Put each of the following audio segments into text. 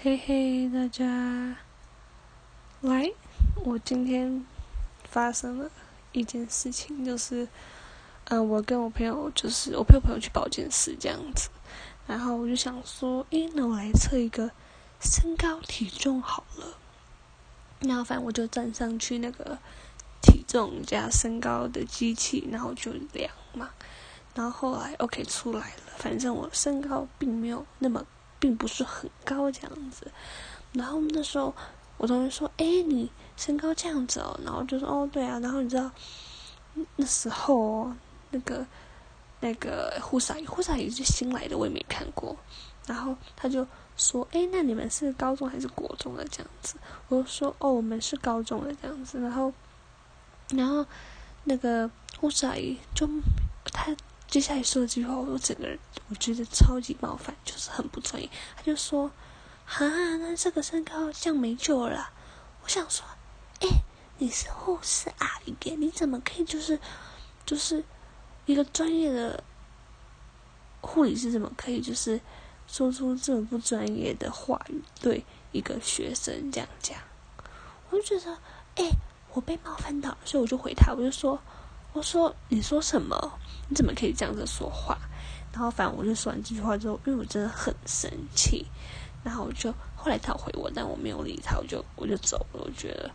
嘿嘿，大家，来，我今天发生了一件事情，就是，嗯，我跟我朋友，就是我陪我朋友去保健室这样子，然后我就想说，诶，那我来测一个身高体重好了，然后反正我就站上去那个体重加身高的机器，然后就量嘛，然后后来 OK 出来了，反正我身高并没有那么。并不是很高这样子，然后那时候我同学说：“哎，你身高这样子哦。”然后就说：“哦，对啊。”然后你知道那时候那个那个护士阿姨，护士阿姨是新来的，我也没看过。然后他就说：“哎，那你们是高中还是国中的这样子？”我就说：“哦，我们是高中的这样子。”然后然后那个护士阿姨就他。接下来说这句话，我整个人我觉得超级冒犯，就是很不专业。他就说：“哈，那这个身高这样没救了。”我想说：“哎，你是护士阿姨，你怎么可以就是就是一个专业的护理师，怎么可以就是说出这么不专业的话语对一个学生这样讲？”我就觉得：“哎，我被冒犯到。”所以我就回他，我就说。我说：“你说什么？你怎么可以这样子说话？”然后，反正我就说完这句话之后，因为我真的很生气，然后我就后来他回我，但我没有理他，我就我就走了。我觉得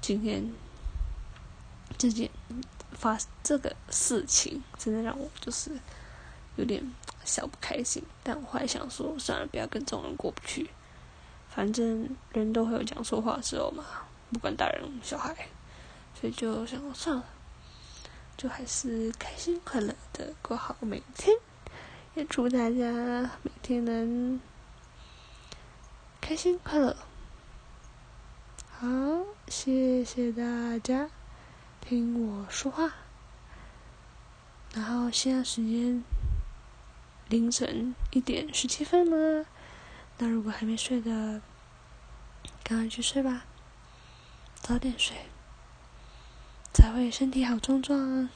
今天这件发这个事情，真的让我就是有点小不开心。但我后来想说，算了，不要跟这种人过不去。反正人都会有讲错话的时候嘛，不管大人小孩，所以就想算了。就还是开心快乐的过好每一天，也祝大家每天能开心快乐。好，谢谢大家听我说话。然后现在时间凌晨一点十七分了，那如果还没睡的，赶快去睡吧，早点睡。才会身体好壮壮。